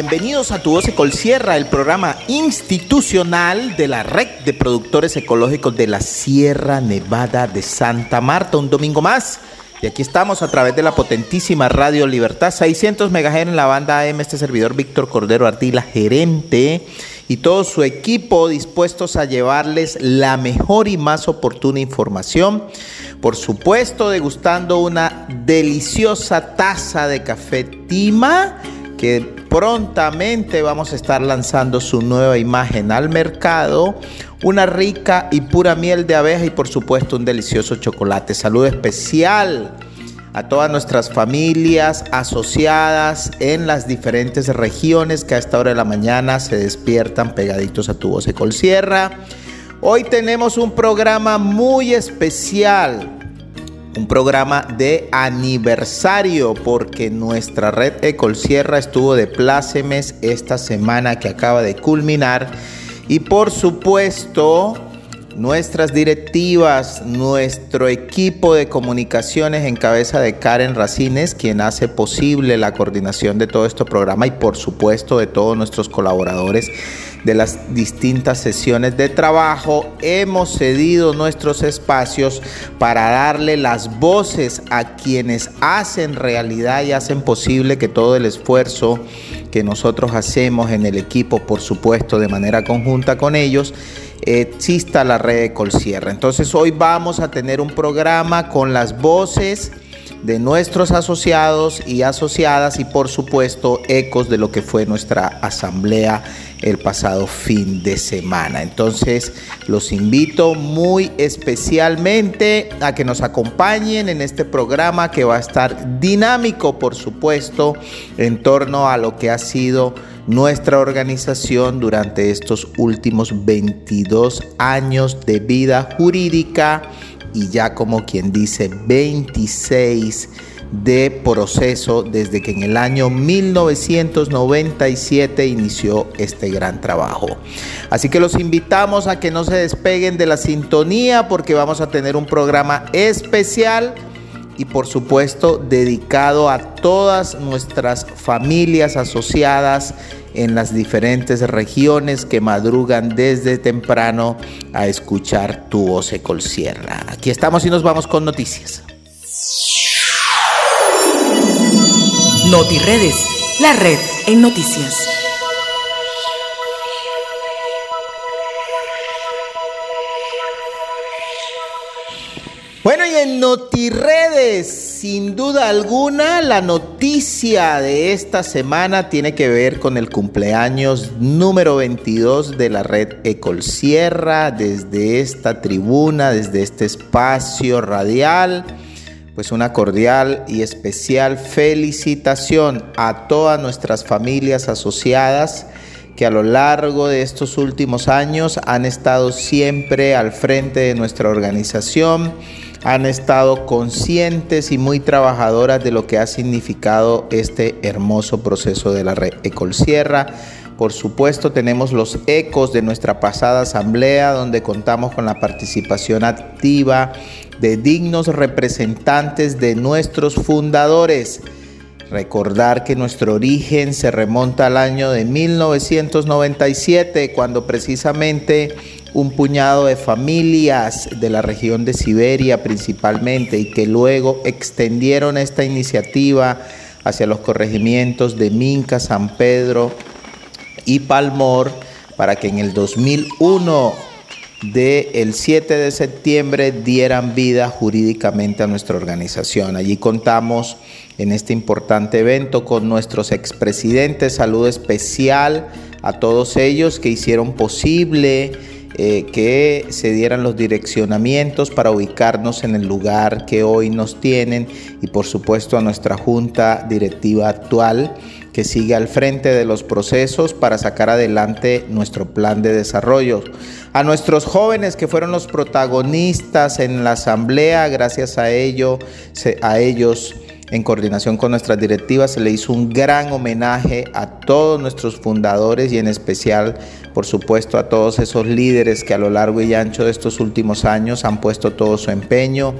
Bienvenidos a Tu Voz Ecolsierra, el programa institucional de la Red de Productores Ecológicos de la Sierra Nevada de Santa Marta. Un domingo más. Y aquí estamos a través de la potentísima Radio Libertad, 600 MHz en la banda AM, este servidor Víctor Cordero Ardila, gerente, y todo su equipo dispuestos a llevarles la mejor y más oportuna información. Por supuesto, degustando una deliciosa taza de café Tima que prontamente vamos a estar lanzando su nueva imagen al mercado, una rica y pura miel de abeja y por supuesto un delicioso chocolate. Salud especial a todas nuestras familias asociadas en las diferentes regiones que a esta hora de la mañana se despiertan pegaditos a tu voz Ecol Sierra. Hoy tenemos un programa muy especial un programa de aniversario porque nuestra red Ecol Sierra estuvo de plácemes esta semana que acaba de culminar. Y por supuesto nuestras directivas, nuestro equipo de comunicaciones en cabeza de Karen Racines, quien hace posible la coordinación de todo este programa y por supuesto de todos nuestros colaboradores de las distintas sesiones de trabajo, hemos cedido nuestros espacios para darle las voces a quienes hacen realidad y hacen posible que todo el esfuerzo que nosotros hacemos en el equipo, por supuesto, de manera conjunta con ellos, exista la red de Colsierra. Entonces hoy vamos a tener un programa con las voces de nuestros asociados y asociadas y por supuesto ecos de lo que fue nuestra asamblea el pasado fin de semana. Entonces los invito muy especialmente a que nos acompañen en este programa que va a estar dinámico por supuesto en torno a lo que ha sido nuestra organización durante estos últimos 22 años de vida jurídica y ya como quien dice 26 de proceso desde que en el año 1997 inició este gran trabajo. Así que los invitamos a que no se despeguen de la sintonía porque vamos a tener un programa especial y por supuesto dedicado a todas nuestras familias asociadas en las diferentes regiones que madrugan desde temprano a escuchar tu voz Ecol Sierra. Aquí estamos y nos vamos con noticias. NotiRedes, la red en noticias. Bueno, y en NotiRedes, sin duda alguna, la noticia de esta semana tiene que ver con el cumpleaños número 22 de la red Ecol Sierra, desde esta tribuna, desde este espacio radial. Pues una cordial y especial felicitación a todas nuestras familias asociadas que a lo largo de estos últimos años han estado siempre al frente de nuestra organización, han estado conscientes y muy trabajadoras de lo que ha significado este hermoso proceso de la red Ecol Sierra. Por supuesto, tenemos los ecos de nuestra pasada asamblea, donde contamos con la participación activa de dignos representantes de nuestros fundadores. Recordar que nuestro origen se remonta al año de 1997, cuando precisamente un puñado de familias de la región de Siberia principalmente y que luego extendieron esta iniciativa hacia los corregimientos de Minca, San Pedro y Palmor para que en el 2001 del 7 de septiembre dieran vida jurídicamente a nuestra organización. Allí contamos en este importante evento con nuestros expresidentes. Saludo especial a todos ellos que hicieron posible eh, que se dieran los direccionamientos para ubicarnos en el lugar que hoy nos tienen y por supuesto a nuestra junta directiva actual que sigue al frente de los procesos para sacar adelante nuestro plan de desarrollo. A nuestros jóvenes que fueron los protagonistas en la asamblea, gracias a ello, a ellos en coordinación con nuestras directivas, se le hizo un gran homenaje a todos nuestros fundadores y en especial, por supuesto, a todos esos líderes que a lo largo y ancho de estos últimos años han puesto todo su empeño.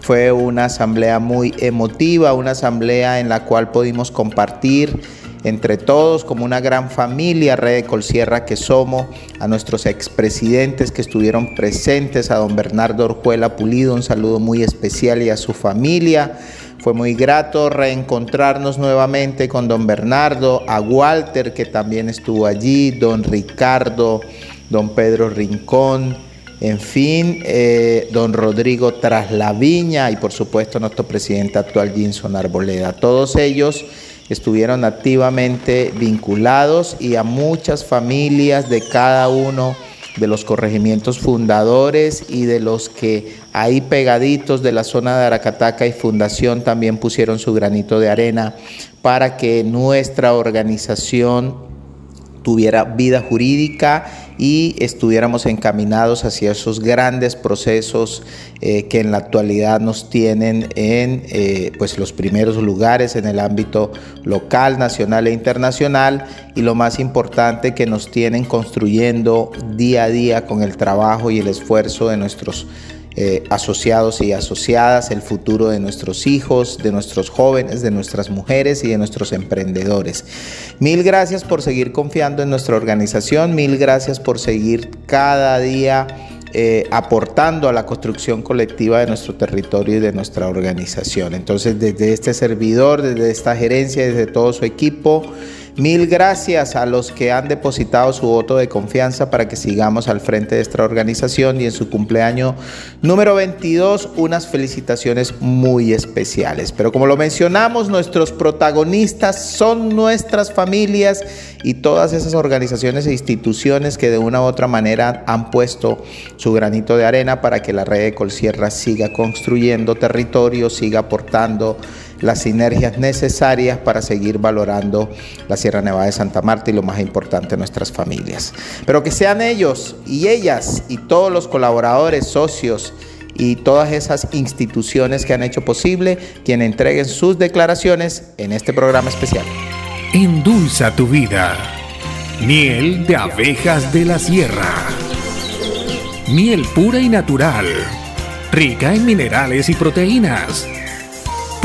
Fue una asamblea muy emotiva, una asamblea en la cual pudimos compartir entre todos como una gran familia, Red de Colsierra que somos, a nuestros expresidentes que estuvieron presentes, a don Bernardo Orjuela Pulido, un saludo muy especial y a su familia. Fue muy grato reencontrarnos nuevamente con don Bernardo, a Walter que también estuvo allí, don Ricardo, don Pedro Rincón, en fin, eh, don Rodrigo Traslaviña y por supuesto nuestro presidente actual, Jinson Arboleda. Todos ellos estuvieron activamente vinculados y a muchas familias de cada uno de los corregimientos fundadores y de los que ahí pegaditos de la zona de Aracataca y Fundación también pusieron su granito de arena para que nuestra organización tuviera vida jurídica y estuviéramos encaminados hacia esos grandes procesos eh, que en la actualidad nos tienen en eh, pues los primeros lugares en el ámbito local, nacional e internacional. Y lo más importante que nos tienen construyendo día a día con el trabajo y el esfuerzo de nuestros eh, asociados y asociadas, el futuro de nuestros hijos, de nuestros jóvenes, de nuestras mujeres y de nuestros emprendedores. Mil gracias por seguir confiando en nuestra organización, mil gracias por seguir cada día eh, aportando a la construcción colectiva de nuestro territorio y de nuestra organización. Entonces, desde este servidor, desde esta gerencia, desde todo su equipo, Mil gracias a los que han depositado su voto de confianza para que sigamos al frente de esta organización y en su cumpleaños número 22 unas felicitaciones muy especiales. Pero como lo mencionamos, nuestros protagonistas son nuestras familias y todas esas organizaciones e instituciones que de una u otra manera han puesto su granito de arena para que la red de Colsierra siga construyendo territorio, siga aportando las sinergias necesarias para seguir valorando la Sierra Nevada de Santa Marta y lo más importante, nuestras familias. Pero que sean ellos y ellas y todos los colaboradores, socios, y todas esas instituciones que han hecho posible quien entreguen sus declaraciones en este programa especial. Endulza tu vida. Miel de abejas de la sierra. Miel pura y natural. Rica en minerales y proteínas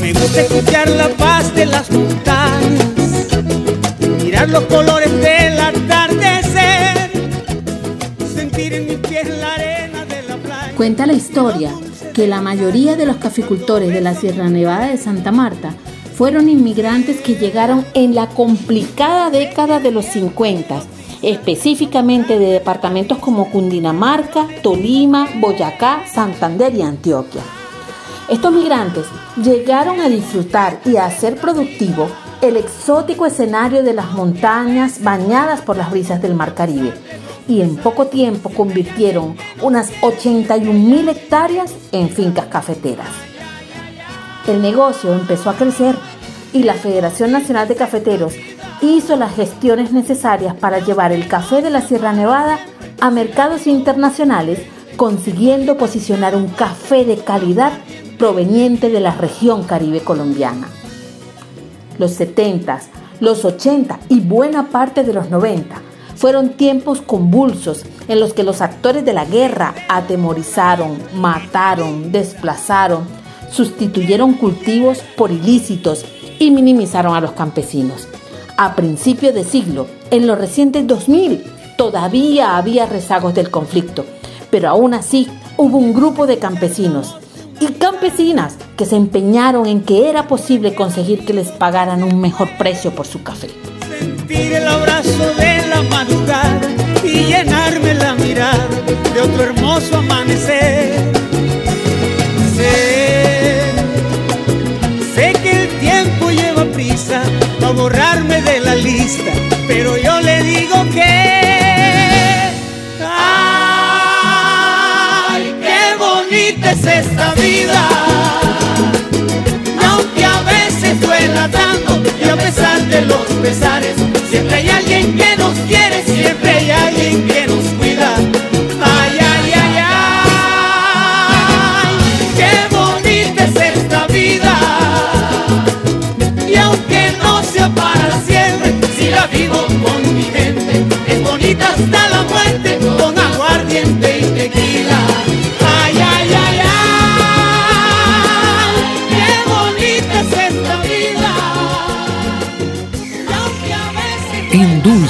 Me gusta escuchar la paz de las mirar los colores del atardecer, sentir en mi piel la arena de la playa. Cuenta la historia que la mayoría de los caficultores de la Sierra Nevada de Santa Marta fueron inmigrantes que llegaron en la complicada década de los 50, específicamente de departamentos como Cundinamarca, Tolima, Boyacá, Santander y Antioquia. Estos migrantes llegaron a disfrutar y a hacer productivo el exótico escenario de las montañas bañadas por las brisas del Mar Caribe y en poco tiempo convirtieron unas 81 mil hectáreas en fincas cafeteras. El negocio empezó a crecer y la Federación Nacional de Cafeteros hizo las gestiones necesarias para llevar el café de la Sierra Nevada a mercados internacionales, consiguiendo posicionar un café de calidad proveniente de la región caribe colombiana. Los 70, los 80 y buena parte de los 90 fueron tiempos convulsos en los que los actores de la guerra atemorizaron, mataron, desplazaron, sustituyeron cultivos por ilícitos y minimizaron a los campesinos. A principios de siglo, en los recientes 2000, todavía había rezagos del conflicto, pero aún así hubo un grupo de campesinos y campesinas que se empeñaron en que era posible conseguir que les pagaran un mejor precio por su café. Sentir el abrazo de la madrugada y llenarme la mirada de otro hermoso amanecer. Sé, sé que el tiempo lleva prisa a borrarme de la lista, pero yo le digo que es esta vida. Aunque a veces duela tanto y a pesar de los pesares, siempre hay alguien que nos quiere,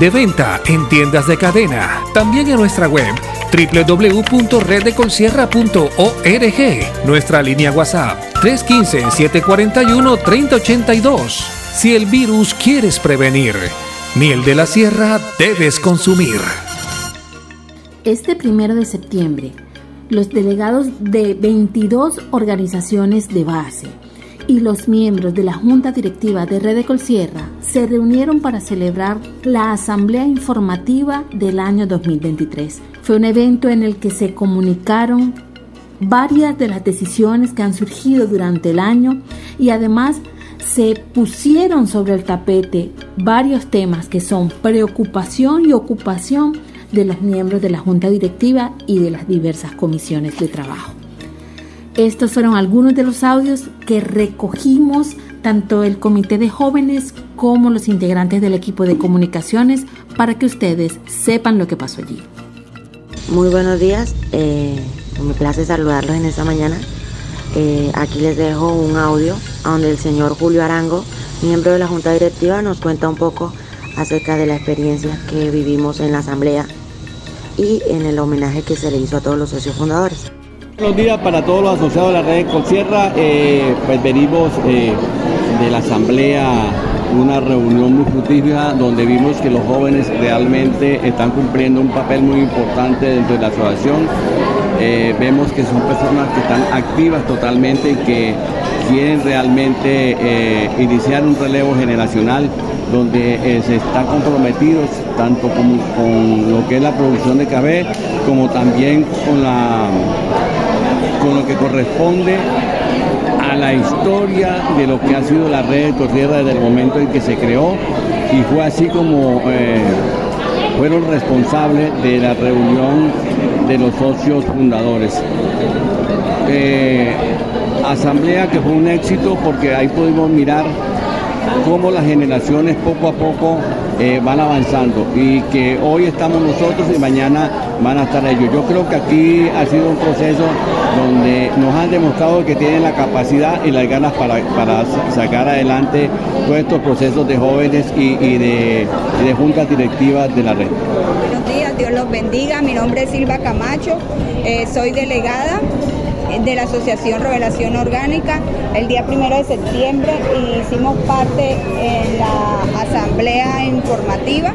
De venta en tiendas de cadena. También en nuestra web www.reddecolsierra.org. Nuestra línea WhatsApp 315-741-3082. Si el virus quieres prevenir, miel de la sierra debes consumir. Este primero de septiembre, los delegados de 22 organizaciones de base y los miembros de la Junta Directiva de Red de Colsierra se reunieron para celebrar la Asamblea Informativa del año 2023. Fue un evento en el que se comunicaron varias de las decisiones que han surgido durante el año y además se pusieron sobre el tapete varios temas que son preocupación y ocupación de los miembros de la Junta Directiva y de las diversas comisiones de trabajo. Estos fueron algunos de los audios que recogimos tanto el comité de jóvenes como los integrantes del equipo de comunicaciones para que ustedes sepan lo que pasó allí. Muy buenos días, eh, me place saludarlos en esta mañana. Eh, aquí les dejo un audio donde el señor Julio Arango, miembro de la Junta Directiva, nos cuenta un poco acerca de la experiencia que vivimos en la Asamblea y en el homenaje que se le hizo a todos los socios fundadores. Buenos días para todos los asociados de la red Consierra. Eh, pues venimos eh, de la asamblea, una reunión muy fructífera donde vimos que los jóvenes realmente están cumpliendo un papel muy importante dentro de la asociación. Eh, vemos que son personas que están activas totalmente y que quieren realmente iniciar un relevo generacional donde se están comprometidos tanto con, con lo que es la producción de café como también con la con lo que corresponde a la historia de lo que ha sido la red de Tortierra desde el momento en que se creó y fue así como eh, fueron responsables de la reunión de los socios fundadores. Eh, asamblea que fue un éxito porque ahí pudimos mirar cómo las generaciones poco a poco eh, van avanzando y que hoy estamos nosotros y mañana van a estar ellos. Yo creo que aquí ha sido un proceso donde nos han demostrado que tienen la capacidad y las ganas para, sacar adelante todos estos procesos de jóvenes y, de, juntas directivas de la red. Buenos días, Dios los bendiga. Mi nombre es Silva Camacho, eh, soy delegada de la Asociación Revelación Orgánica. El día primero de septiembre hicimos parte en la asamblea informativa.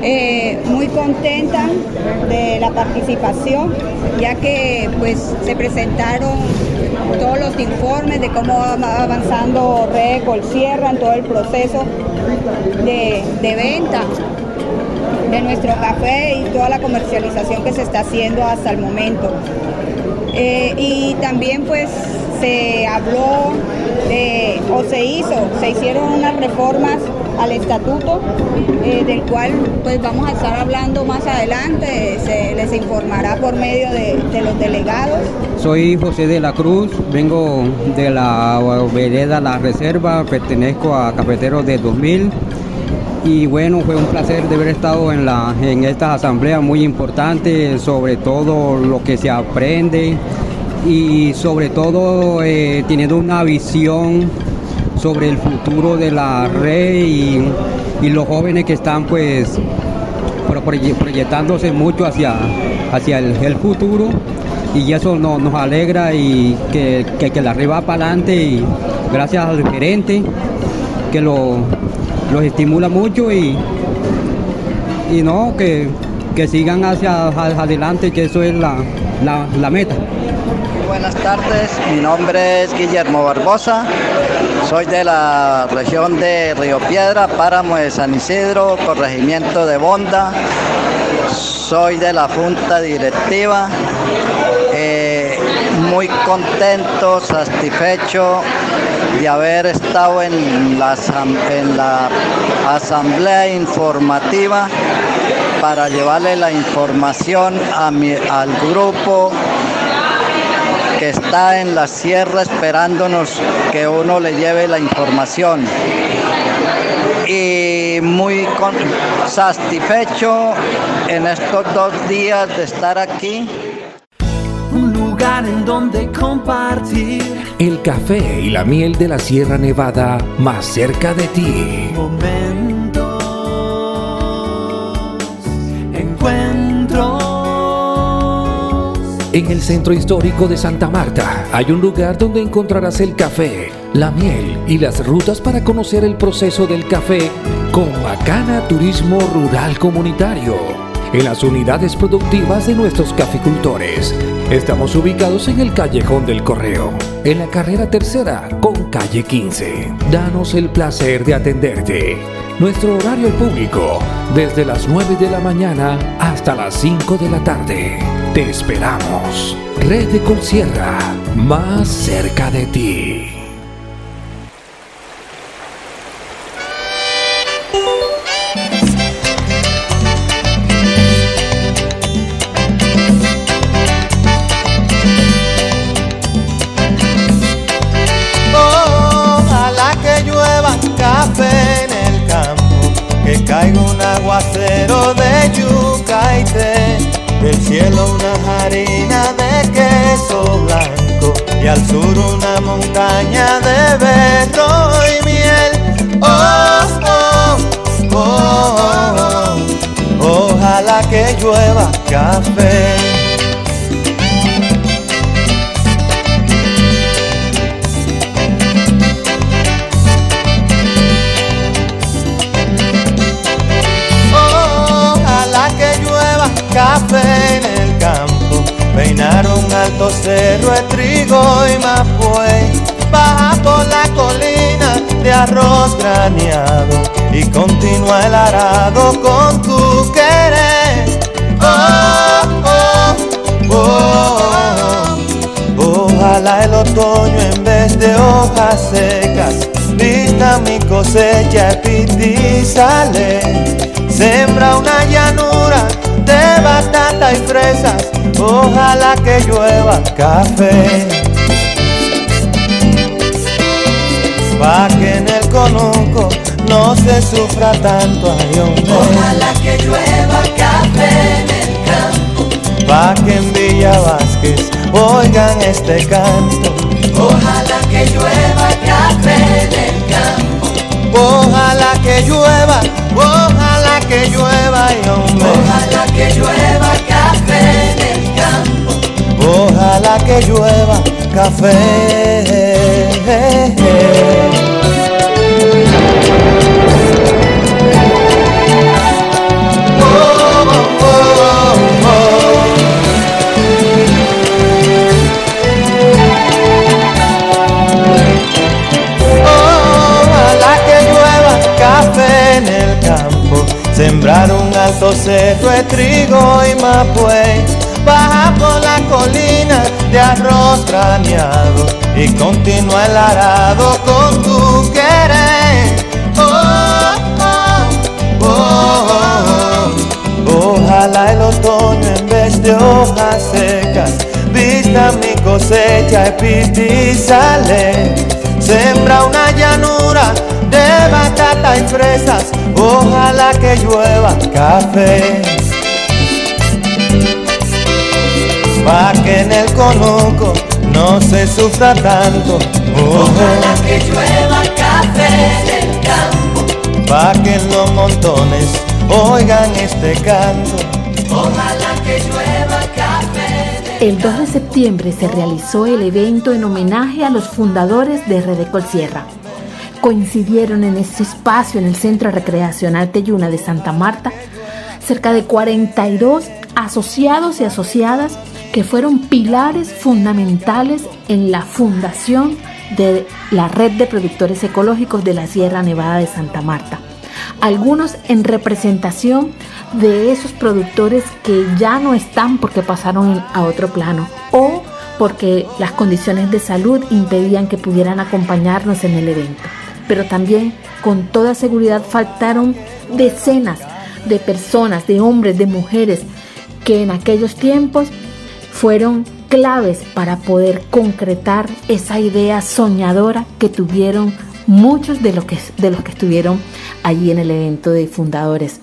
Eh, muy contenta de la participación, ya que pues se presentaron todos los informes de cómo va avanzando Red Sierra en todo el proceso de, de venta de nuestro café y toda la comercialización que se está haciendo hasta el momento. Eh, y también pues se habló o se hizo, se hicieron unas reformas al estatuto, eh, del cual pues vamos a estar hablando más adelante, se les informará por medio de, de, los delegados. Soy José de la Cruz, vengo de la vereda La Reserva, pertenezco a Cafeteros de 2000 y bueno, fue un placer de haber estado en, la, en esta asamblea muy importante sobre todo lo que se aprende y sobre todo eh, teniendo una visión sobre el futuro de la red y, los jóvenes que están pues proyectándose mucho hacia, hacia el, futuro y eso nos, alegra y que, que, la red va para adelante y gracias al gerente que lo los estimula mucho y, y no, que, sigan hacia, adelante, que eso es la, meta. Buenas tardes, mi nombre es Guillermo Barbosa, soy de la región de Río Piedra, Páramo de San Isidro, corregimiento de Bonda, soy de la junta directiva, eh, muy contento, satisfecho de haber estado en la, en la asamblea informativa para llevarle la información al grupo que está en la sierra esperándonos que uno le lleve la información. Y muy satisfecho en estos dos días de estar aquí en donde compartir el café y la miel de la Sierra Nevada más cerca de ti. En el centro histórico de Santa Marta hay un lugar donde encontrarás el café, la miel y las rutas para conocer el proceso del café con Macana Turismo Rural Comunitario en las unidades productivas de nuestros caficultores Estamos ubicados en el Callejón del Correo, en la carrera tercera con calle 15. Danos el placer de atenderte. Nuestro horario público, desde las 9 de la mañana hasta las 5 de la tarde. Te esperamos. Red de Concierra, más cerca de ti. Que llueva café. café en el campo, peinaron alto cerro de trigo y mapuey, baja por la colina de arroz graneado y continúa el arado con tu querer. Ojalá el otoño en vez de hojas secas vista mi cosecha y sale, sembra una llanura de batata y fresas, ojalá que llueva café. Pa' que en el conuco no se sufra tanto, ay hombre. Ojalá que llueva café en el campo. Pa' que en Villa Vázquez oigan este canto. Ojalá que llueva café en el campo. Ojalá que llueva, ojalá que llueva, ay hombre. Ojalá que llueva café en el campo. Ojalá que llueva café. En el campo, sembrar un alto cerro de trigo y mapuey, baja por la colina de arroz craneado y continúa el arado con tu querer. Oh, oh, oh, oh. Ojalá el otoño en vez de hojas secas vista mi cosecha y sale. Sembra una llanura de batata y fresas, ojalá que llueva café. Pa' que en el conuco no se sufra tanto. Ojalá que llueva café en el campo. Pa' que en los montones oigan este canto. Ojalá el El 2 de septiembre se realizó el evento en homenaje a los fundadores de Redecol Sierra. Coincidieron en este espacio en el Centro Recreacional Teyuna de Santa Marta cerca de 42 asociados y asociadas que fueron pilares fundamentales en la fundación de la red de productores ecológicos de la Sierra Nevada de Santa Marta. Algunos en representación de esos productores que ya no están porque pasaron a otro plano o porque las condiciones de salud impedían que pudieran acompañarnos en el evento. Pero también con toda seguridad faltaron decenas de personas, de hombres, de mujeres que en aquellos tiempos fueron claves para poder concretar esa idea soñadora que tuvieron muchos de los que, de los que estuvieron allí en el evento de fundadores.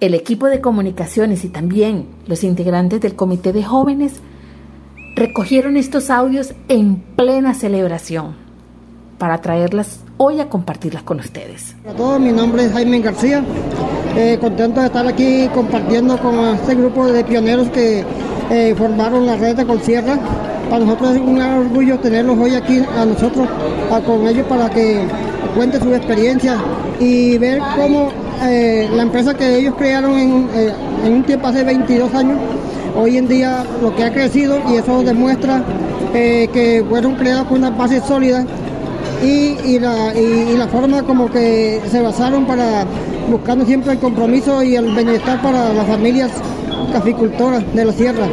El equipo de comunicaciones y también los integrantes del comité de jóvenes recogieron estos audios en plena celebración para traerlas hoy a compartirlas con ustedes. Hola a todos, mi nombre es Jaime García. Eh, contento de estar aquí compartiendo con este grupo de pioneros que eh, formaron la red de Colsierra. Para nosotros es un gran orgullo tenerlos hoy aquí a nosotros, con ellos para que cuenten sus experiencias y ver cómo eh, la empresa que ellos crearon en, un tiempo hace 22 años, hoy en día lo que ha crecido y eso demuestra que fueron creados con una base sólida y, y la, y- la forma como que se basaron para buscando siempre el compromiso y el bienestar para las familias caficultoras de la sierra.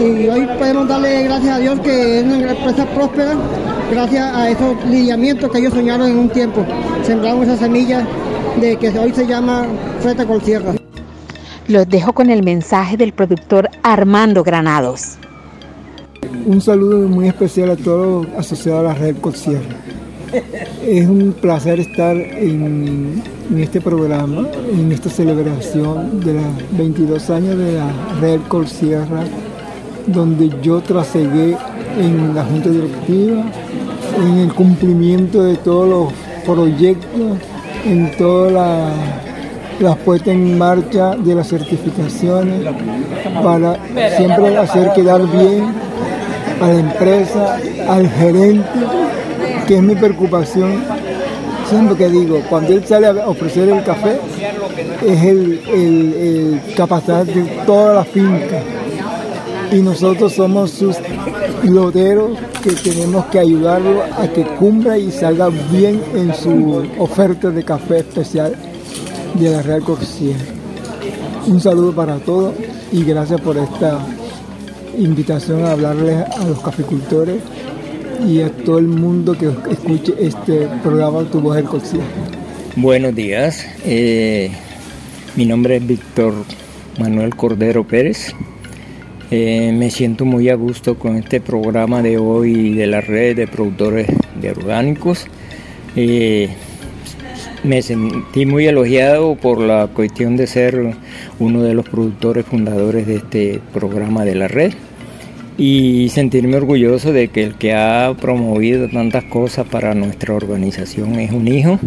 Y hoy podemos darle gracias a Dios que es una empresa próspera gracias a esos lineamientos que ellos soñaron en un tiempo. Sembraron esa semilla de que hoy se llama Freta Colsierra. Los dejo con el mensaje del productor Armando Granados. Un saludo muy especial a todos asociados a la red Colsierra. Es un placer estar en, este programa, en esta celebración de los 22 años de la red Colsierra, donde yo trasegué en la junta directiva, en el cumplimiento de todos los proyectos, en todas las puestas en marcha de las certificaciones para siempre hacer quedar bien a la empresa, al gerente, que es mi preocupación. Siempre que digo, cuando él sale a ofrecer el café, es el, el, el de toda la finca. Y nosotros somos sus loteros que tenemos que ayudarlo a que cumpla y salga bien en su oferta de café especial de la Real Corsia. Un saludo para todos y gracias por esta invitación a hablarles a los caficultores y a todo el mundo que escuche este programa Tu Voz del Corsia. Buenos días, eh, mi nombre es Víctor Manuel Cordero Pérez. Eh, me siento muy a gusto con este programa de hoy de la red de productores de orgánicos. Eh, me sentí muy elogiado por la cuestión de ser uno de los productores fundadores de este programa de la red y sentirme orgulloso de que el que ha promovido tantas cosas para nuestra organización es un hijo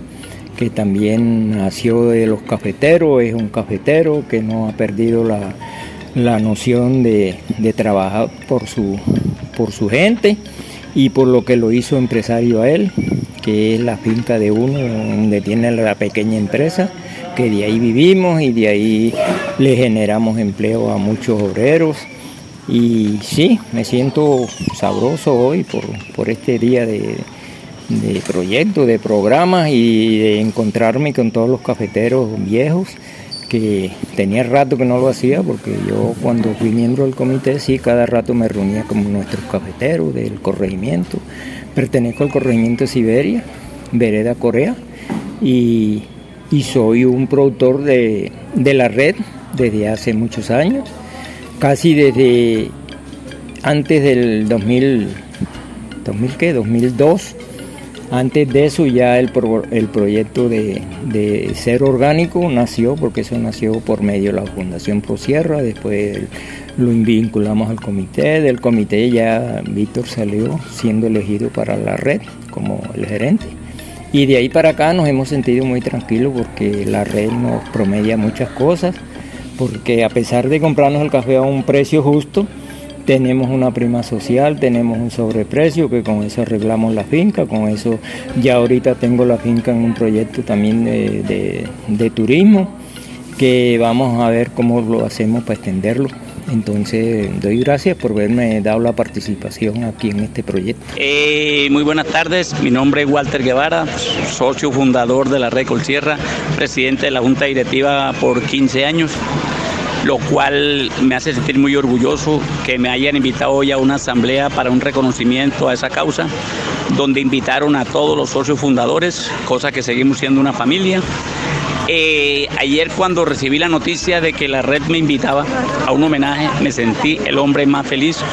que también nació de los cafeteros, es un cafetero que no ha perdido la, noción de, trabajar por su, por su gente y por lo que lo hizo empresario a él, que es la finca de uno donde tiene la pequeña empresa, que de ahí vivimos y de ahí le generamos empleo a muchos obreros y sí, me siento sabroso hoy por, este día de, proyectos, de programas y de encontrarme con todos los cafeteros viejos que tenía rato que no lo hacía porque yo cuando fui miembro del comité sí cada rato me reunía con nuestros cafeteros del corregimiento. Pertenezco al corregimiento Siberia, Vereda Corea y, soy un productor de, de la red desde hace muchos años casi desde antes del 2000, 2000 ¿qué? 2002. Antes de eso ya el, el proyecto de, ser orgánico nació, porque eso nació por medio de la Fundación ProSierra, después lo vinculamos al comité, del comité ya Víctor salió siendo elegido para la red como el gerente. Y de ahí para acá nos hemos sentido muy tranquilos porque la red nos promedia muchas cosas porque a pesar de comprarnos el café a un precio justo, tenemos una prima social, tenemos un sobreprecio que con eso arreglamos la finca, con eso ya ahorita tengo la finca en un proyecto también de, turismo que vamos a ver cómo lo hacemos para extenderlo. Entonces, doy gracias por haberme dado la participación aquí en este proyecto. Eh, muy buenas tardes, mi nombre es Walter Guevara, socio fundador de la Red Sierra, presidente de la Junta Directiva por 15 años lo cual me hace sentir muy orgulloso que me hayan invitado hoy a una asamblea para un reconocimiento a esa causa, donde invitaron a todos los socios fundadores, cosa que seguimos siendo una familia. Eh, ayer cuando recibí la noticia de que la red me invitaba a un homenaje, me sentí el hombre más feliz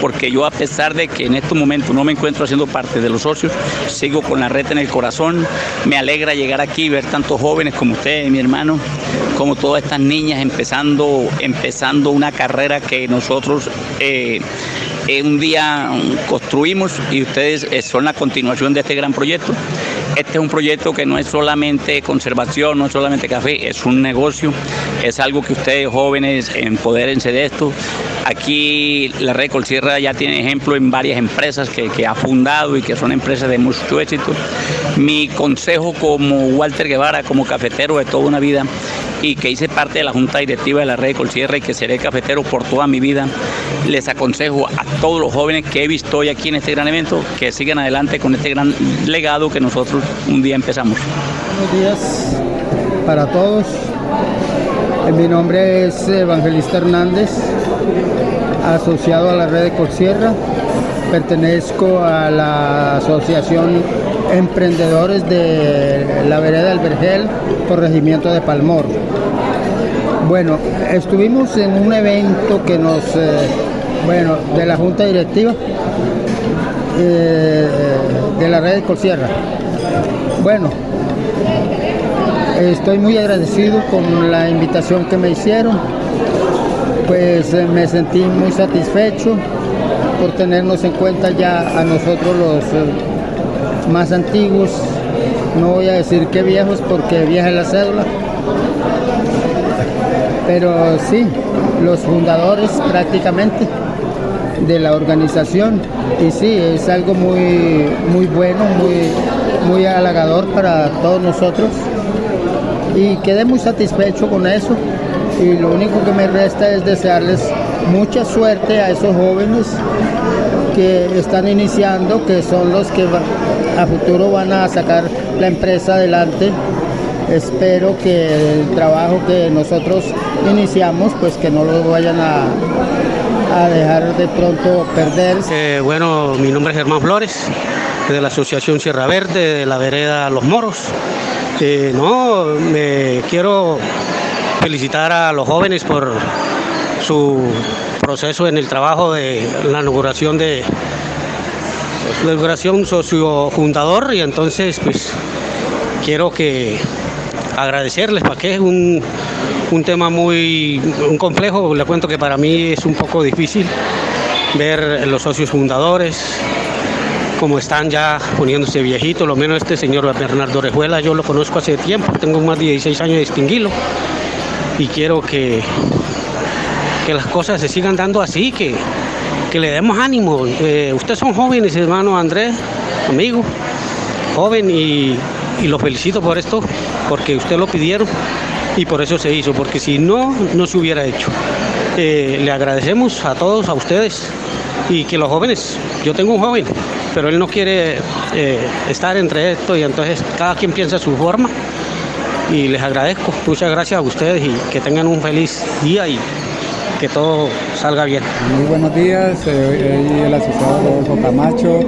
porque yo a pesar de que en estos momentos no me encuentro haciendo parte de los socios, sigo con la red en el corazón. Me alegra llegar aquí y ver tantos jóvenes como usted, mi hermano, como todas estas niñas empezando, empezando una carrera que nosotros eh, un día construimos y ustedes eh, son la continuación de este gran proyecto. Este es un proyecto que no es solamente conservación, no es solamente café, es un negocio, es algo que ustedes jóvenes empodérense de esto. Aquí la Red Colsierra ya tiene ejemplo en varias empresas que, que, ha fundado y que son empresas de mucho éxito. Mi consejo como Walter Guevara, como cafetero de toda una vida, y que hice parte de la junta directiva de la red de Colsierra y que seré cafetero por toda mi vida, les aconsejo a todos los jóvenes que he visto hoy aquí en este gran evento que sigan adelante con este gran legado que nosotros un día empezamos. Buenos días para todos. Eh, mi nombre es Evangelista Hernández, asociado a la red de Colsierra. Pertenezco a la asociación Emprendedores de la Vereda del Vergel, corregimiento de Palmor. Bueno, estuvimos en un evento que nos, eh, bueno, de la Junta Directiva eh, de la red de Colsierra. Bueno, estoy muy agradecido con la invitación que me hicieron, pues eh, me sentí muy satisfecho por tenernos en cuenta ya a nosotros los más antiguos, no voy a decir que viejos porque vieja la cédula, pero sí, los fundadores prácticamente de la organización. Y sí, es algo muy, muy bueno, muy, muy halagador para todos nosotros. Y quedé muy satisfecho con eso. Y lo único que me resta es desearles mucha suerte a esos jóvenes que están iniciando, que son los que a futuro van a sacar la empresa adelante espero que el trabajo que nosotros iniciamos, pues que no lo vayan a, dejar de pronto perder. Eh, bueno, mi nombre es Germán Flores, de la Asociación Sierra Verde, de la vereda Los Moros. Eh, no, me quiero felicitar a los jóvenes por su proceso en el trabajo de la inauguración de la inauguración socio fundador y entonces pues quiero que agradecerles para que es un, un tema muy complejo, le cuento que para mí es un poco difícil ver los socios fundadores, como están ya poniéndose viejitos, lo menos este señor Bernardo Orejuela, yo lo conozco hace tiempo, tengo más de 16 años de distinguirlo y quiero que, que las cosas se sigan dando así, que, que le demos ánimo. Eh, ustedes son jóvenes, hermano Andrés, amigo, joven y, y lo felicito por esto, porque usted lo pidieron y por eso se hizo, porque si no, no se hubiera hecho. Eh, le agradecemos a todos, a ustedes y que los jóvenes, yo tengo un joven, pero él no quiere eh, estar entre esto y entonces cada quien piensa su forma y les agradezco, muchas gracias a ustedes y que tengan un feliz día y que todo salga bien. Muy buenos días, eh, soy el asociado Rodolfo Camacho.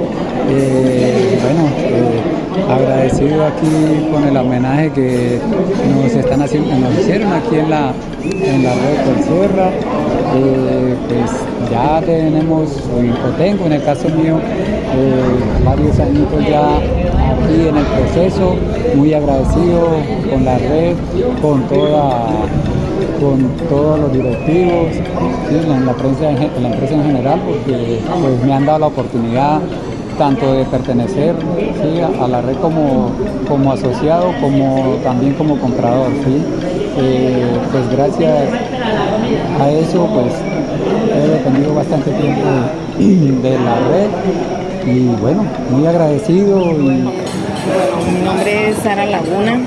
Eh, bueno, eh, agradecido aquí con el homenaje que nos están haciendo, nos hicieron aquí en la en la red por Sierra. Eh, pues ya tenemos, o tengo en el caso mío, eh, varios añitos ya aquí en el proceso, muy agradecido con la red, con toda con todos los directivos, sí, en, la prensa, en la empresa en general, porque pues, me han dado la oportunidad tanto de pertenecer a, la red como, como asociado, como también como comprador. ¿sí? Eh, pues gracias a eso pues he dependido bastante tiempo de, la red y bueno, muy agradecido y Mi nombre es Sara Laguna,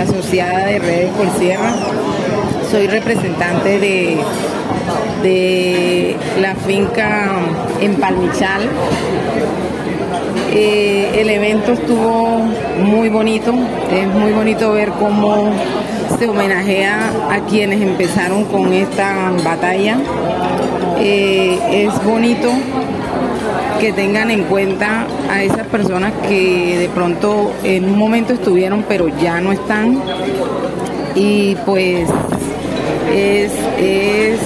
asociada de Redes por Sierra. Soy representante de, de la finca en Palmichal. Eh, el evento estuvo muy bonito, es muy bonito ver cómo se homenajea a quienes empezaron con esta batalla. Eh, es bonito que tengan en cuenta a esas personas que de pronto en un momento estuvieron pero ya no están y pues es, es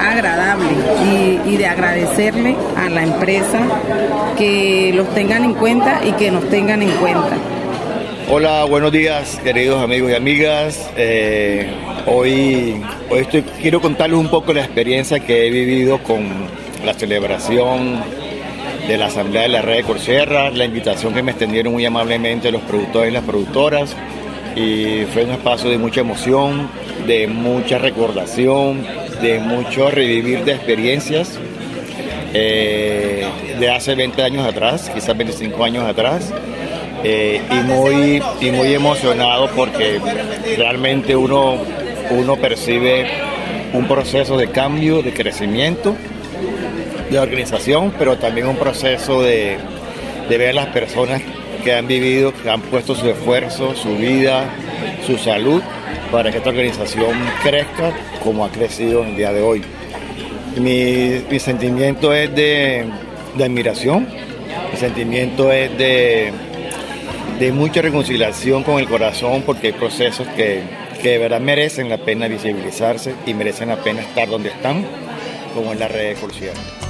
agradable y, y de agradecerle a la empresa que los tengan en cuenta y que nos tengan en cuenta. Hola, buenos días, queridos amigos y amigas. Eh, hoy hoy estoy, quiero contarles un poco la experiencia que he vivido con la celebración de la Asamblea de la Red de Corsierra, la invitación que me extendieron muy amablemente los productores y las productoras. Y fue un espacio de mucha emoción, de mucha recordación, de mucho revivir de experiencias eh, de hace 20 años atrás, quizás 25 años atrás. Eh, y, muy, y muy emocionado porque realmente uno, uno percibe un proceso de cambio, de crecimiento, de organización, pero también un proceso de, de ver las personas que han vivido, que han puesto su esfuerzo, su vida, su salud, para que esta organización crezca como ha crecido en el día de hoy. Mi, mi sentimiento es de, admiración, mi sentimiento es de, de mucha reconciliación con el corazón porque hay procesos que, que de verdad merecen la pena visibilizarse y merecen la pena estar donde están, como en la red de.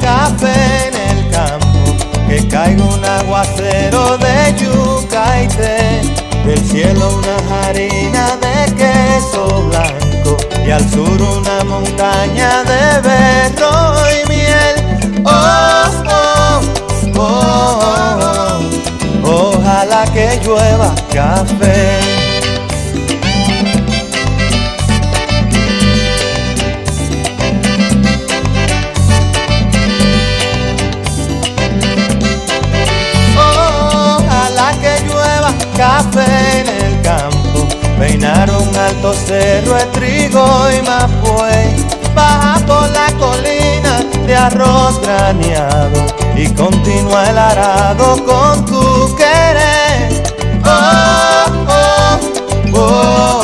Café en el campo, que caiga un aguacero de yuca y té, del cielo una harina de queso blanco y al sur una montaña de berro y miel. Oh, oh, oh, oh, ojalá que llueva café. Campo. Peinar un alto cerro de trigo y mapuey. Baja por la colina de arroz graneado y continúa el arado con tu querer. Oh, oh, oh,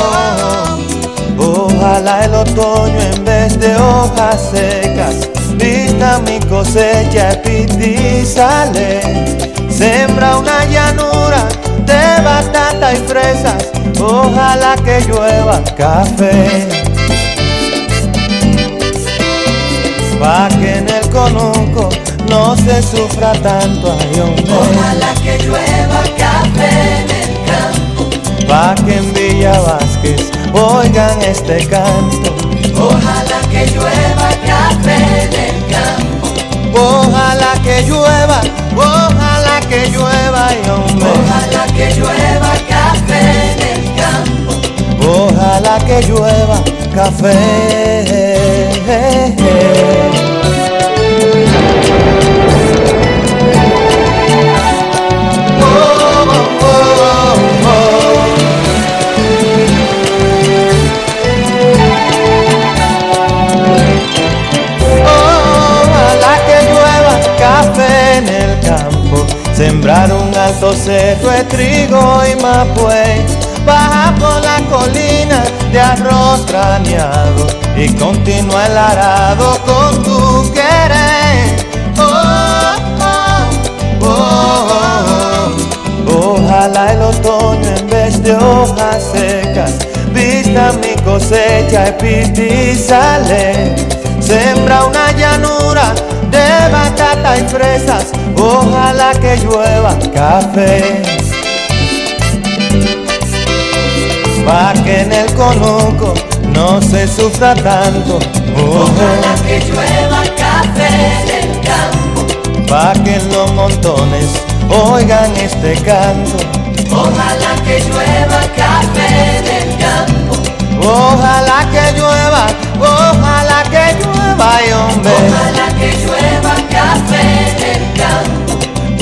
oh. Ojalá el otoño en vez de hojas secas vista mi cosecha y sale. Sembra una llanura de batata y fresas, ojalá que llueva café. Pa' que en el conuco no se sufra tanto, ay hombre. Ojalá que llueva café en el campo. Pa' que en Villa Vázquez oigan este canto. Ojalá que llueva café en el campo. Ojalá que llueva, ojalá que llueva, ay hombre. Ojalá que llueva que llueva café. Sembrar un alto cerro de trigo y mapuey, baja por la colina de arroz traneado y continúa el arado con tu querer. Oh, oh, oh, oh. Ojalá el otoño en vez de hojas secas vista mi cosecha y sale. Sembra una llanura de batata y fresas, ojalá que llueva café. Pa' que en el conuco no se sufra tanto. Ojalá que llueva café en el campo. Pa' que en los montones oigan este canto. Ojalá que llueva café en el campo. Ojalá que llueva, Ojalá que llueva café en el campo.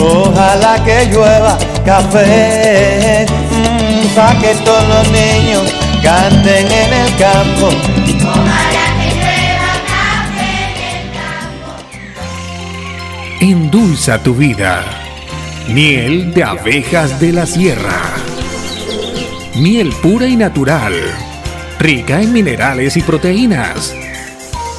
Ojalá que llueva café, mm, pa' que todos los niños canten en el campo. Ojalá que llueva café en el campo. Endulza tu vida. Miel de abejas de la sierra. Miel pura y natural. Rica en minerales y proteínas.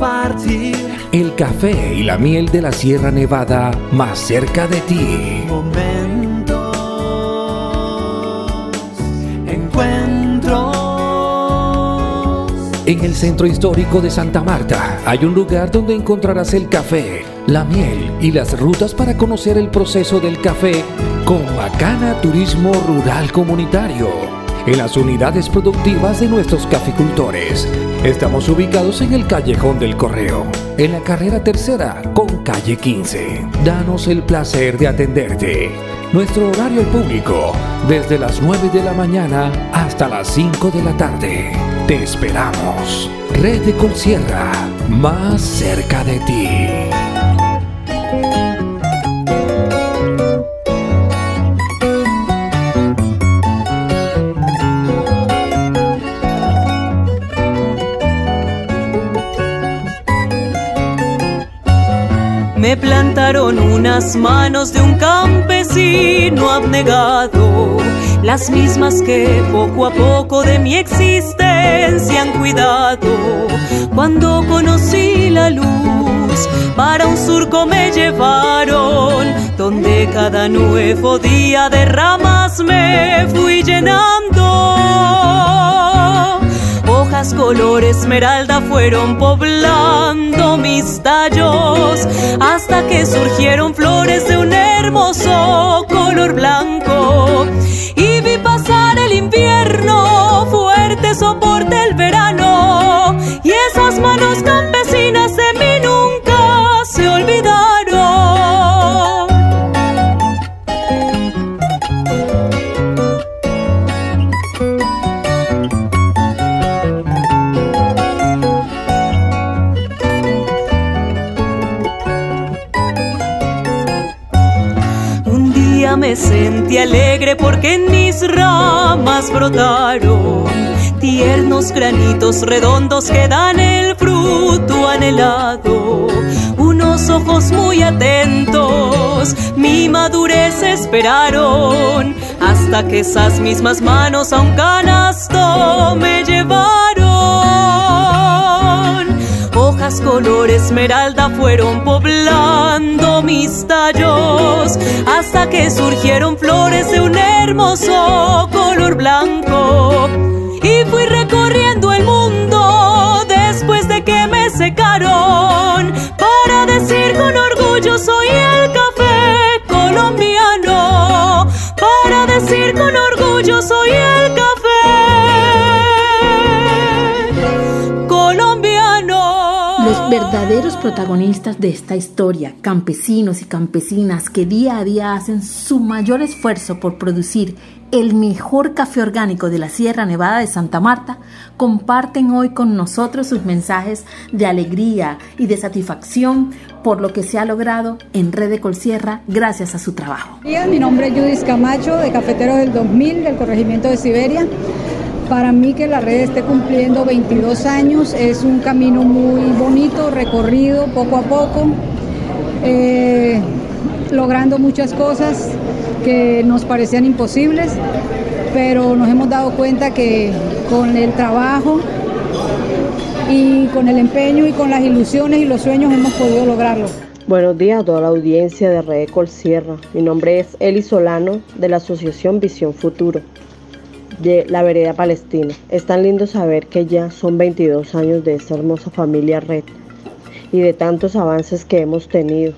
Compartir El café y la miel de la Sierra Nevada más cerca de ti. momentos, encuentros. En el centro histórico de Santa Marta hay un lugar donde encontrarás el café, la miel y las rutas para conocer el proceso del café con Macana Turismo Rural Comunitario. En las unidades productivas de nuestros caficultores. Estamos ubicados en el Callejón del Correo, en la carrera tercera con calle 15. Danos el placer de atenderte. Nuestro horario público, desde las 9 de la mañana hasta las 5 de la tarde. Te esperamos. Red de Colsierra, más cerca de ti. Me plantaron unas manos de un campesino abnegado, las mismas que poco a poco de mi existencia han cuidado. Cuando conocí la luz, para un surco me llevaron, donde cada nuevo día de ramas me fui llenando. Hojas color esmeralda fueron poblando mis tallos hasta que surgieron flores de un hermoso color blanco. Sentí alegre porque en mis ramas brotaron tiernos granitos redondos que dan el fruto anhelado. Unos ojos muy atentos mi madurez esperaron hasta que esas mismas manos a un canasto me llevaron. Color esmeralda fueron poblando mis tallos hasta que surgieron flores de un hermoso color blanco. Y fui recorriendo el mundo después de que me secaron verdaderos protagonistas de esta historia, campesinos y campesinas que día a día hacen su mayor esfuerzo por producir el mejor café orgánico de la Sierra Nevada de Santa Marta, comparten hoy con nosotros sus mensajes de alegría y de satisfacción por lo que se ha logrado en Red de Colsierra gracias a su trabajo. Mi nombre es Judith Camacho, de Cafeteros del 2000, del corregimiento de Siberia. Para mí que la red esté cumpliendo 22 años es un camino muy bonito, recorrido poco a poco, eh, logrando muchas cosas que nos parecían imposibles, pero nos hemos dado cuenta que con el trabajo y con el empeño y con las ilusiones y los sueños hemos podido lograrlo. Buenos días a toda la audiencia de Red Colsierra. Mi nombre es Eli Solano de la Asociación Visión Futuro de la Vereda Palestina. Es tan lindo saber que ya son 22 años de esta hermosa familia Red y de tantos avances que hemos tenido.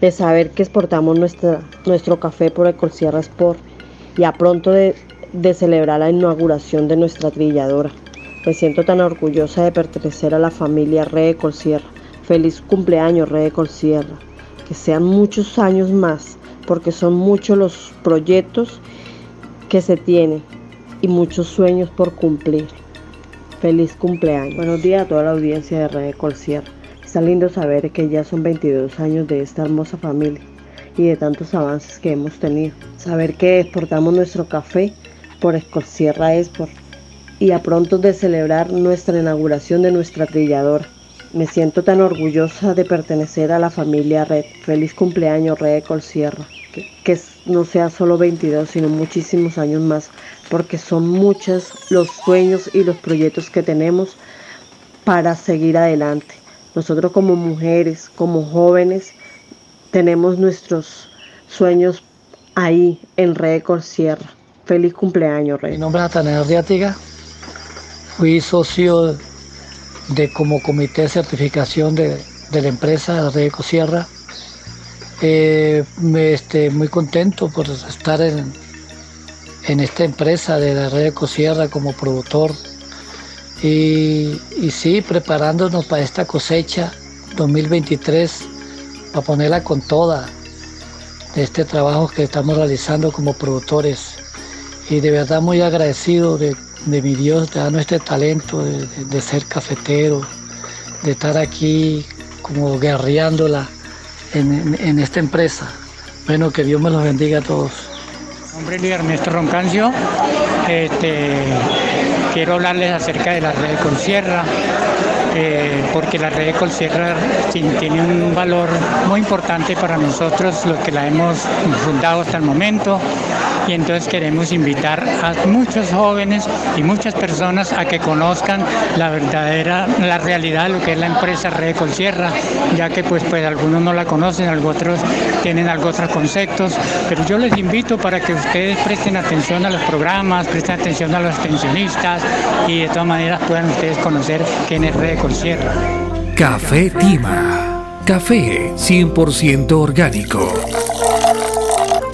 De saber que exportamos nuestra, nuestro café por Ecolsierra Sport y a pronto de, de celebrar la inauguración de nuestra trilladora. Me siento tan orgullosa de pertenecer a la familia Red Ecolsierra. Feliz cumpleaños Red Ecolsierra. Que sean muchos años más, porque son muchos los proyectos que se tienen y muchos sueños por cumplir. Feliz cumpleaños. Buenos días a toda la audiencia de Red Colsierra. Está lindo saber que ya son 22 años de esta hermosa familia y de tantos avances que hemos tenido. Saber que exportamos nuestro café por Escolsierra Export y a pronto de celebrar nuestra inauguración de nuestra trilladora. Me siento tan orgullosa de pertenecer a la familia Red. Feliz cumpleaños Red Colsierra. Que, que no sea solo 22, sino muchísimos años más, porque son muchos los sueños y los proyectos que tenemos para seguir adelante. Nosotros como mujeres, como jóvenes, tenemos nuestros sueños ahí en Red Sierra. Feliz cumpleaños, Red. Mi nombre es Atanel Riátiga. Fui socio de como comité de certificación de, de la empresa Red Sierra. Eh, este, muy contento por estar en, en esta empresa de la Red Sierra como productor y, y sí, preparándonos para esta cosecha 2023, para ponerla con toda este trabajo que estamos realizando como productores. Y de verdad muy agradecido de, de mi Dios de darnos este talento de, de, de, ser cafetero, de estar aquí como guerreándola en, esta empresa. Bueno, que Dios me los bendiga a todos. Es Luis Ernesto Roncancio. Este, quiero hablarles acerca de la red de Colsierra, eh, porque la red de Colsierra tiene un valor muy importante para nosotros, los que la hemos fundado hasta el momento. Y entonces queremos invitar a muchos jóvenes y muchas personas a que conozcan la verdadera, la realidad de lo que es la empresa Red de Colsierra, ya que pues, pues algunos no la conocen, otros tienen algo otros conceptos, pero yo les invito para que ustedes presten atención a los programas, presten atención a los extensionistas y de todas maneras puedan ustedes conocer quién es Red de Colsierra. Café Tima. Café 100% orgánico.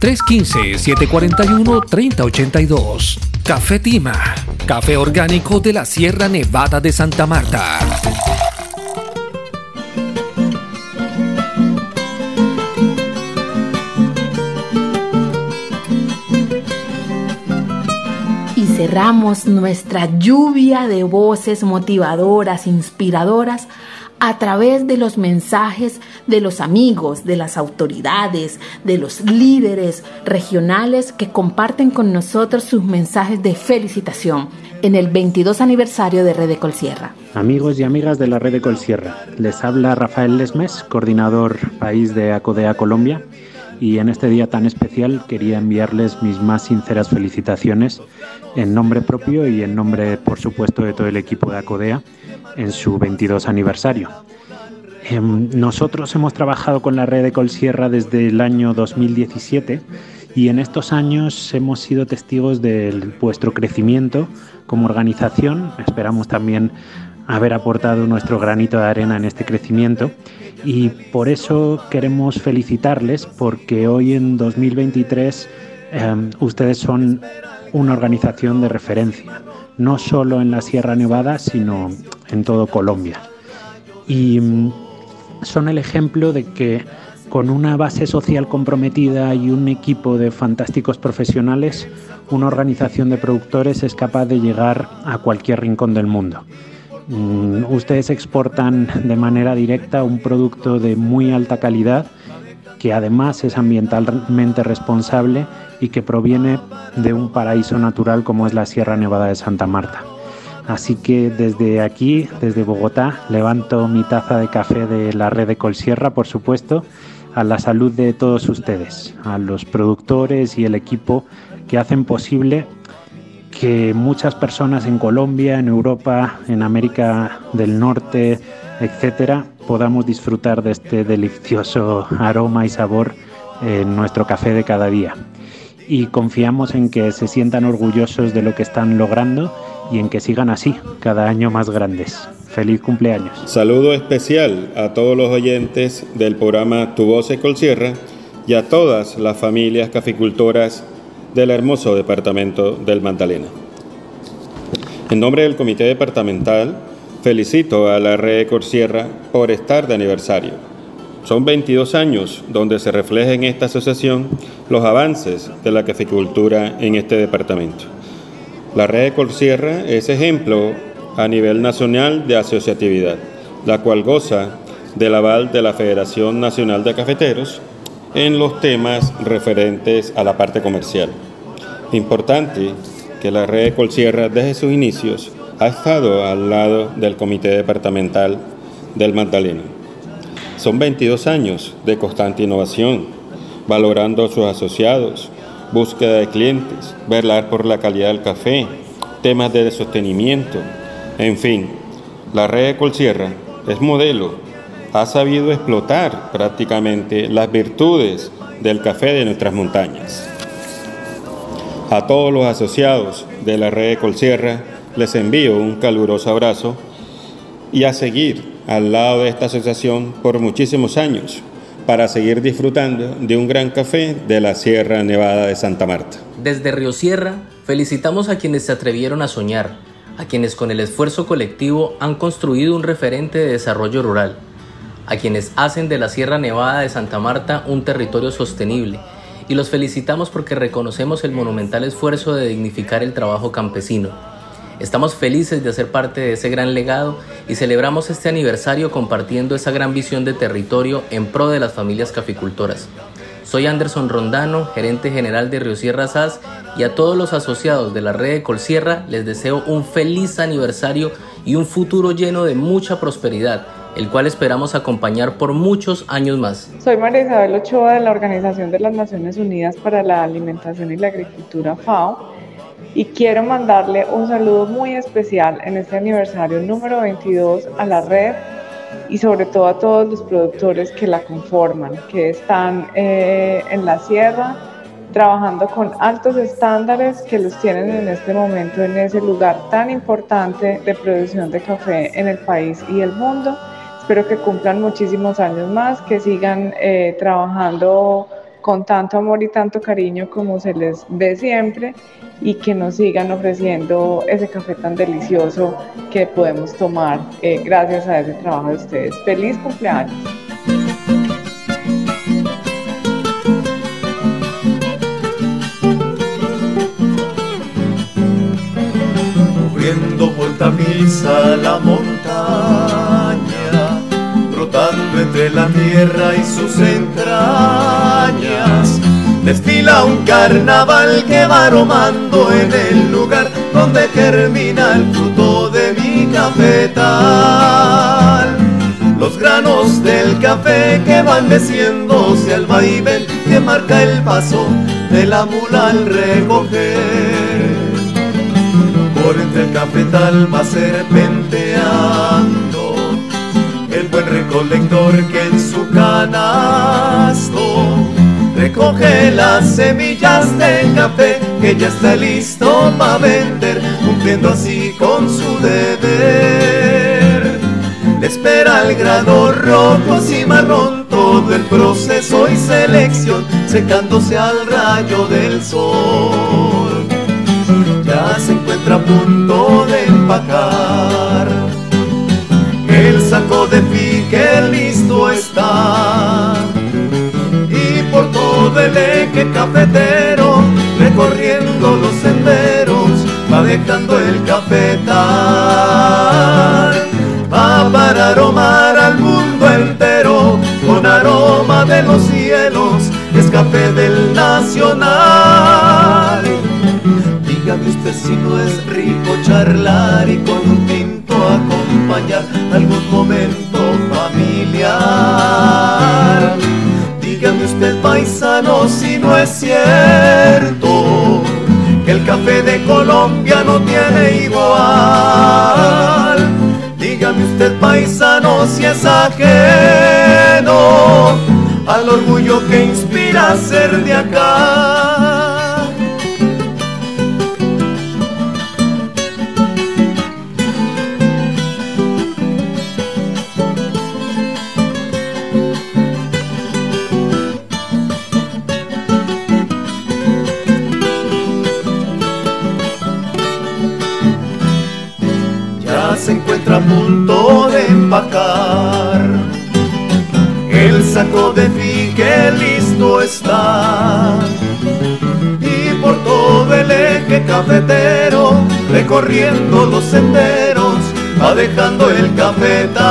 315-741-3082. Café Tima, café orgánico de la Sierra Nevada de Santa Marta. Y cerramos nuestra lluvia de voces motivadoras, inspiradoras, a través de los mensajes de los amigos, de las autoridades, de los líderes regionales que comparten con nosotros sus mensajes de felicitación en el 22 aniversario de Red Colsierra. Amigos y amigas de la Red Colsierra, les habla Rafael Lesmes, coordinador país de ACODEA Colombia y en este día tan especial quería enviarles mis más sinceras felicitaciones en nombre propio y en nombre, por supuesto, de todo el equipo de ACODEA en su 22 aniversario. Em, nosotros hemos trabajado con la red de Colsierra desde el año 2017 y en estos años hemos sido testigos de vuestro crecimiento como organización. Esperamos también haber aportado nuestro granito de arena en este crecimiento y por eso queremos felicitarles porque hoy en 2023 em, ustedes son una organización de referencia, no solo en la Sierra Nevada, sino en todo Colombia. Y mm, son el ejemplo de que con una base social comprometida y un equipo de fantásticos profesionales, una organización de productores es capaz de llegar a cualquier rincón del mundo. Mm, ustedes exportan de manera directa un producto de muy alta calidad que además es ambientalmente responsable y que proviene de un paraíso natural como es la Sierra Nevada de Santa Marta. Así que desde aquí, desde Bogotá, levanto mi taza de café de la red de Colsierra, por supuesto, a la salud de todos ustedes, a los productores y el equipo que hacen posible que muchas personas en Colombia, en Europa, en América del Norte, etcétera, podamos disfrutar de este delicioso aroma y sabor en nuestro café de cada día. Y confiamos en que se sientan orgullosos de lo que están logrando y en que sigan así, cada año más grandes. Feliz cumpleaños. Saludo especial a todos los oyentes del programa Tu Voz Colsierra y a todas las familias caficultoras del hermoso departamento del Magdalena. En nombre del Comité Departamental, felicito a la Red Colsierra por estar de aniversario. Son 22 años donde se refleja en esta asociación los avances de la caficultura en este departamento. La red de Colsierra es ejemplo a nivel nacional de asociatividad, la cual goza del aval de la Federación Nacional de Cafeteros en los temas referentes a la parte comercial. Importante que la red de Colsierra desde sus inicios ha estado al lado del Comité Departamental del Magdalena. Son 22 años de constante innovación, valorando a sus asociados, búsqueda de clientes, velar por la calidad del café, temas de sostenimiento, en fin, la red de Colsierra es modelo, ha sabido explotar prácticamente las virtudes del café de nuestras montañas. A todos los asociados de la red Colsierra les envío un caluroso abrazo y a seguir al lado de esta asociación por muchísimos años para seguir disfrutando de un gran café de la Sierra Nevada de Santa Marta. Desde Río Sierra, felicitamos a quienes se atrevieron a soñar, a quienes con el esfuerzo colectivo han construido un referente de desarrollo rural, a quienes hacen de la Sierra Nevada de Santa Marta un territorio sostenible, y los felicitamos porque reconocemos el monumental esfuerzo de dignificar el trabajo campesino Estamos felices de hacer parte de ese gran legado y celebramos este aniversario compartiendo esa gran visión de territorio en pro de las familias caficultoras. Soy Anderson Rondano, gerente general de Río Sierra SAS y a todos los asociados de la red de Colsierra les deseo un feliz aniversario y un futuro lleno de mucha prosperidad, el cual esperamos acompañar por muchos años más. Soy María Isabel Ochoa de la Organización de las Naciones Unidas para la Alimentación y la Agricultura FAO y quiero mandarle un saludo muy especial en este aniversario número 22 a la red y sobre todo a todos los productores que la conforman, que están eh, en la sierra trabajando con altos estándares que los tienen en este momento en ese lugar tan importante de producción de café en el país y el mundo. Espero que cumplan muchísimos años más, que sigan eh, trabajando con tanto amor y tanto cariño como se les ve siempre y que nos sigan ofreciendo ese café tan delicioso que podemos tomar eh, gracias a ese trabajo de ustedes. Feliz cumpleaños. Por Tamisa la la tierra y sus entrañas. Desfila un carnaval que va aromando en el lugar donde germina el fruto de mi cafetal. Los granos del café que van meciéndose al vaivén que marca el paso de la mula al recoger por entre el cafetal va serpenteando buen recolector que en su canasto recoge las semillas del café que ya está listo para vender, cumpliendo así con su deber. Le espera el grano rojo y marrón todo el proceso y selección, secándose al rayo del sol ya se encuentra a punto de empacar. Pique listo está. Y por todo el eje cafetero, recorriendo los senderos, va dejando el cafetal. Va para aromar al mundo entero, con aroma de los cielos, es café del nacional Dígame usted si no es rico charlar y con un tinto acompañar algún momento Dígame usted paisano si no es cierto que el café de Colombia no tiene igual. Dígame usted paisano si es ajeno al orgullo que inspira ser de acá. Punto de empacar. El saco de fique listo está. Y por todo el eje cafetero, recorriendo los senderos, va dejando el cafetal.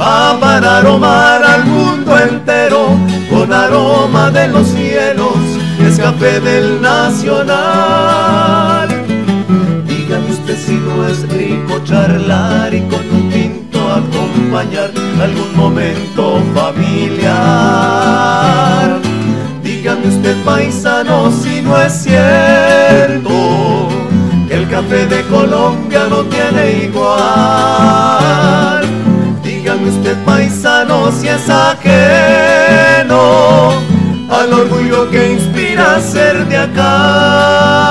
Va para aromar al mundo entero, con aroma de los cielos, es café del nacional no es rico charlar y con un tinto acompañar algún momento familiar. Dígame usted paisano si no es cierto que el café de Colombia no tiene igual. Dígame usted paisano si es ajeno al orgullo que inspira ser de acá.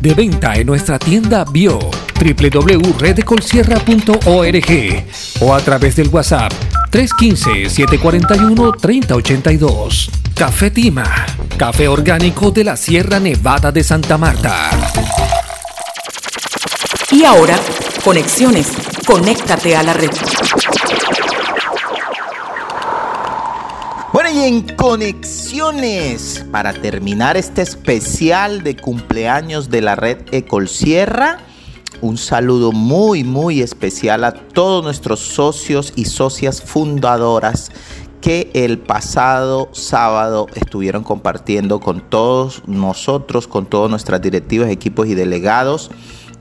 De venta en nuestra tienda Bio www.redecolsierra.org o a través del WhatsApp 315-741-3082. Café Tima, café orgánico de la Sierra Nevada de Santa Marta. Y ahora, conexiones. Conéctate a la red. Y en conexiones, para terminar este especial de cumpleaños de la red Ecolsierra, un saludo muy, muy especial a todos nuestros socios y socias fundadoras que el pasado sábado estuvieron compartiendo con todos nosotros, con todas nuestras directivas, equipos y delegados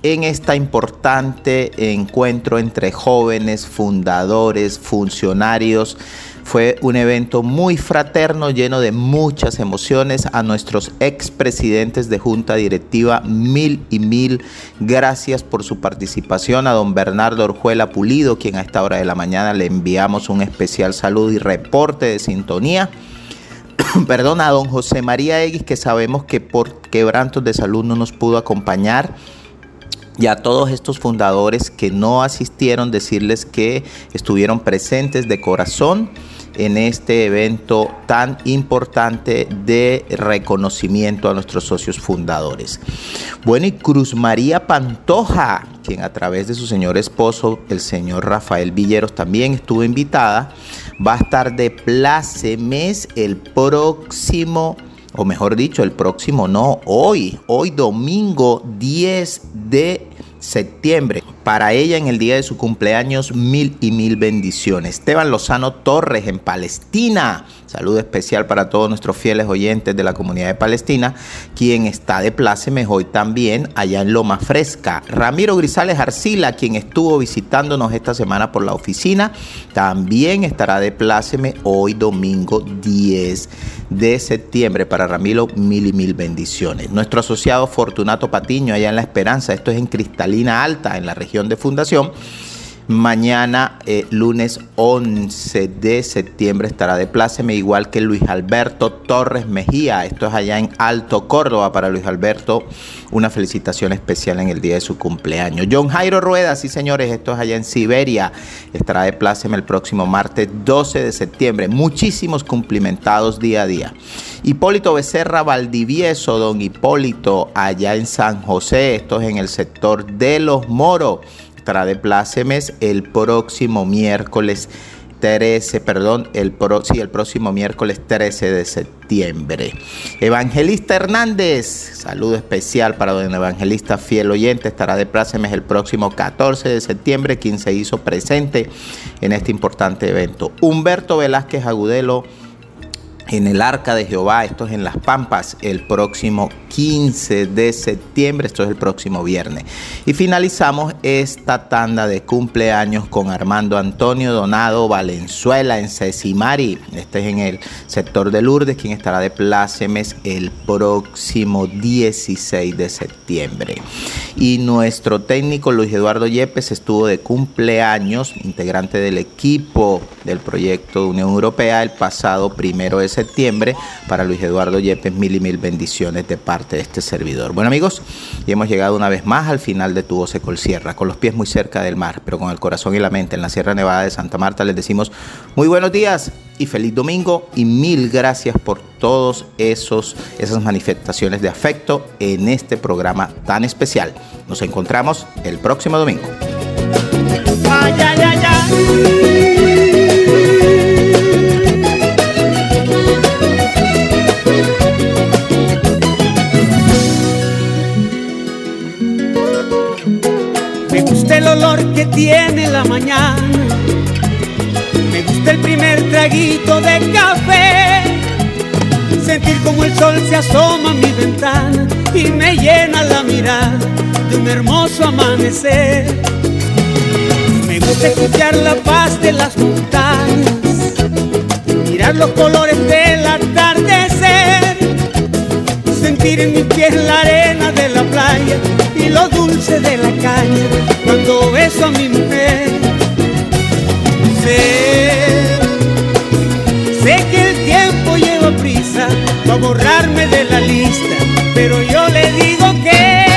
en este importante encuentro entre jóvenes, fundadores, funcionarios Fue un evento muy fraterno, lleno de muchas emociones. A nuestros expresidentes de Junta Directiva, mil y mil gracias por su participación. A don Bernardo Orjuela Pulido, quien a esta hora de la mañana le enviamos un especial saludo y reporte de sintonía. Perdón, a don José María X, que sabemos que por quebrantos de salud no nos pudo acompañar y a todos estos fundadores que no asistieron, decirles que estuvieron presentes de corazón en este evento tan importante de reconocimiento a nuestros socios fundadores. Bueno, y Cruz María Pantoja, quien a través de su señor esposo, el señor Rafael Villeros, también estuvo invitada, va a estar de plácemes el próximo o mejor dicho, el próximo no, hoy, hoy domingo 10 de septiembre. Para ella en el día de su cumpleaños, mil y mil bendiciones. Esteban Lozano Torres en Palestina. Saludo especial para todos nuestros fieles oyentes de la comunidad de Palestina, quien está de plácemes hoy también allá en Loma Fresca. Ramiro Grisales Arcila, quien estuvo visitándonos esta semana por la oficina, también estará de pláceme hoy domingo 10 de septiembre. Para Ramiro, mil y mil bendiciones. Nuestro asociado Fortunato Patiño allá en La Esperanza, esto es en Cristalina Alta, en la región de Fundación. Mañana, eh, lunes 11 de septiembre, estará de pláceme, igual que Luis Alberto Torres Mejía. Esto es allá en Alto Córdoba. Para Luis Alberto, una felicitación especial en el día de su cumpleaños. John Jairo Rueda, sí señores, esto es allá en Siberia. Estará de pláceme el próximo martes 12 de septiembre. Muchísimos cumplimentados día a día. Hipólito Becerra Valdivieso, don Hipólito, allá en San José. Esto es en el sector de Los Moros estará de plácemes el próximo miércoles 13, perdón, el, sí, el próximo miércoles 13 de septiembre. Evangelista Hernández, saludo especial para don Evangelista Fiel Oyente, estará de plácemes el próximo 14 de septiembre, quien se hizo presente en este importante evento. Humberto Velázquez Agudelo en el Arca de Jehová, esto es en Las Pampas, el próximo 15 de septiembre, esto es el próximo viernes. Y finalizamos esta tanda de cumpleaños con Armando Antonio Donado Valenzuela en Cesimari, este es en el sector de Lourdes, quien estará de plácemes el próximo 16 de septiembre. Y nuestro técnico Luis Eduardo Yepes estuvo de cumpleaños, integrante del equipo del proyecto de Unión Europea, el pasado primero de septiembre septiembre. Para Luis Eduardo Yepes, mil y mil bendiciones de parte de este servidor. Bueno amigos, y hemos llegado una vez más al final de Tu Voz Sierra, con los pies muy cerca del mar, pero con el corazón y la mente en la Sierra Nevada de Santa Marta. Les decimos muy buenos días y feliz domingo y mil gracias por todos esos esas manifestaciones de afecto en este programa tan especial. Nos encontramos el próximo domingo. Tiene la mañana. Me gusta el primer traguito de café. Sentir como el sol se asoma a mi ventana y me llena la mirada de un hermoso amanecer. Me gusta escuchar la paz de las montañas, mirar los colores del atardecer, sentir en mis pies la arena de la playa y lo dulce de la caña cuando beso a mi mujer. Sé, sé que el tiempo lleva prisa para borrarme de la lista, pero yo le digo que.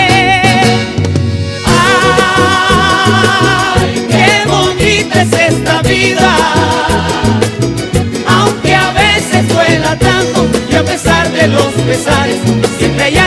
¡Ay, qué bonita es esta vida! pesares, siempre hay